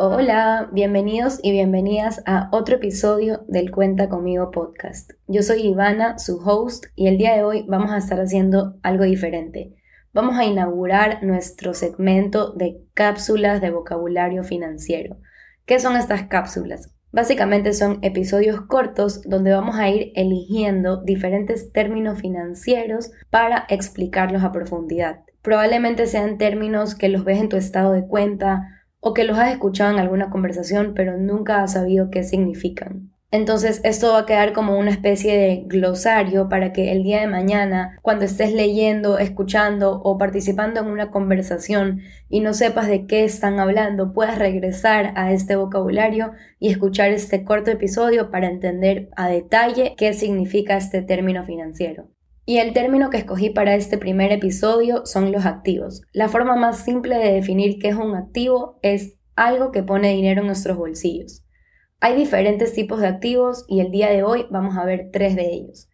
Hola, bienvenidos y bienvenidas a otro episodio del Cuenta conmigo podcast. Yo soy Ivana, su host, y el día de hoy vamos a estar haciendo algo diferente. Vamos a inaugurar nuestro segmento de cápsulas de vocabulario financiero. ¿Qué son estas cápsulas? Básicamente son episodios cortos donde vamos a ir eligiendo diferentes términos financieros para explicarlos a profundidad. Probablemente sean términos que los ves en tu estado de cuenta, o que los has escuchado en alguna conversación pero nunca has sabido qué significan. Entonces esto va a quedar como una especie de glosario para que el día de mañana, cuando estés leyendo, escuchando o participando en una conversación y no sepas de qué están hablando, puedas regresar a este vocabulario y escuchar este corto episodio para entender a detalle qué significa este término financiero. Y el término que escogí para este primer episodio son los activos. La forma más simple de definir qué es un activo es algo que pone dinero en nuestros bolsillos. Hay diferentes tipos de activos y el día de hoy vamos a ver tres de ellos.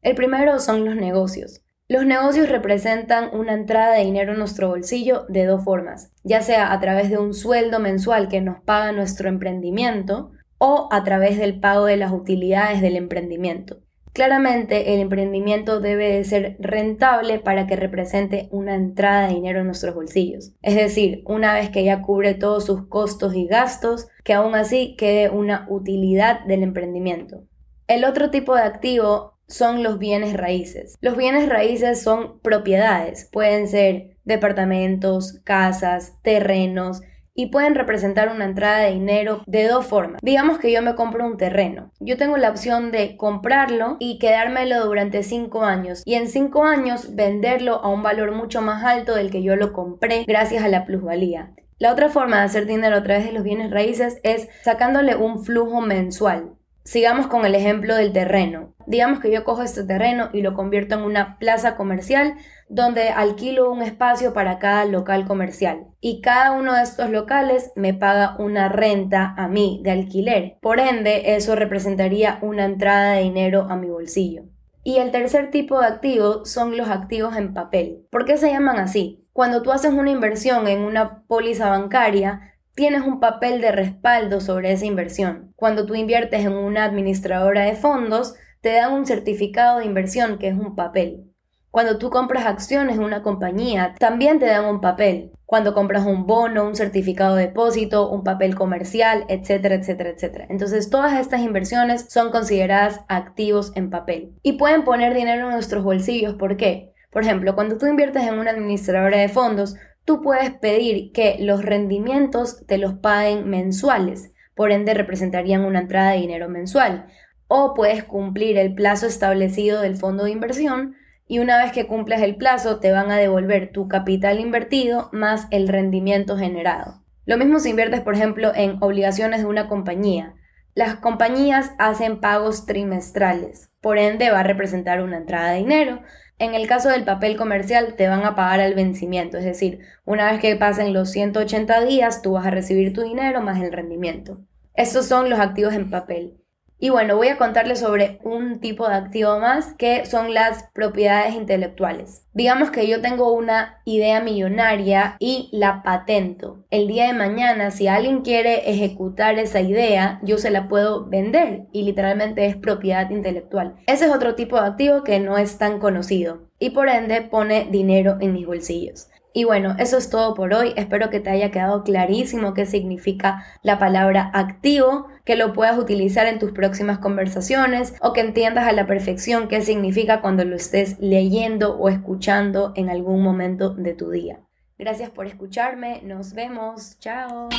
El primero son los negocios. Los negocios representan una entrada de dinero en nuestro bolsillo de dos formas, ya sea a través de un sueldo mensual que nos paga nuestro emprendimiento o a través del pago de las utilidades del emprendimiento. Claramente el emprendimiento debe de ser rentable para que represente una entrada de dinero en nuestros bolsillos. Es decir, una vez que ya cubre todos sus costos y gastos, que aún así quede una utilidad del emprendimiento. El otro tipo de activo son los bienes raíces. Los bienes raíces son propiedades, pueden ser departamentos, casas, terrenos, y pueden representar una entrada de dinero de dos formas. Digamos que yo me compro un terreno. Yo tengo la opción de comprarlo y quedármelo durante cinco años y en cinco años venderlo a un valor mucho más alto del que yo lo compré gracias a la plusvalía. La otra forma de hacer dinero a través de los bienes raíces es sacándole un flujo mensual. Sigamos con el ejemplo del terreno. Digamos que yo cojo este terreno y lo convierto en una plaza comercial donde alquilo un espacio para cada local comercial. Y cada uno de estos locales me paga una renta a mí de alquiler. Por ende, eso representaría una entrada de dinero a mi bolsillo. Y el tercer tipo de activo son los activos en papel. ¿Por qué se llaman así? Cuando tú haces una inversión en una póliza bancaria, tienes un papel de respaldo sobre esa inversión. Cuando tú inviertes en una administradora de fondos, te dan un certificado de inversión que es un papel. Cuando tú compras acciones en una compañía, también te dan un papel. Cuando compras un bono, un certificado de depósito, un papel comercial, etcétera, etcétera, etcétera. Entonces todas estas inversiones son consideradas activos en papel. Y pueden poner dinero en nuestros bolsillos. ¿Por qué? Por ejemplo, cuando tú inviertes en una administradora de fondos, tú puedes pedir que los rendimientos te los paguen mensuales, por ende representarían una entrada de dinero mensual. O puedes cumplir el plazo establecido del fondo de inversión y una vez que cumples el plazo te van a devolver tu capital invertido más el rendimiento generado. Lo mismo si inviertes, por ejemplo, en obligaciones de una compañía. Las compañías hacen pagos trimestrales, por ende va a representar una entrada de dinero en el caso del papel comercial te van a pagar al vencimiento, es decir, una vez que pasen los 180 días tú vas a recibir tu dinero más el rendimiento. Estos son los activos en papel. Y bueno, voy a contarles sobre un tipo de activo más que son las propiedades intelectuales. Digamos que yo tengo una idea millonaria y la patento. El día de mañana, si alguien quiere ejecutar esa idea, yo se la puedo vender y literalmente es propiedad intelectual. Ese es otro tipo de activo que no es tan conocido y por ende pone dinero en mis bolsillos. Y bueno, eso es todo por hoy. Espero que te haya quedado clarísimo qué significa la palabra activo, que lo puedas utilizar en tus próximas conversaciones o que entiendas a la perfección qué significa cuando lo estés leyendo o escuchando en algún momento de tu día. Gracias por escucharme. Nos vemos. Chao.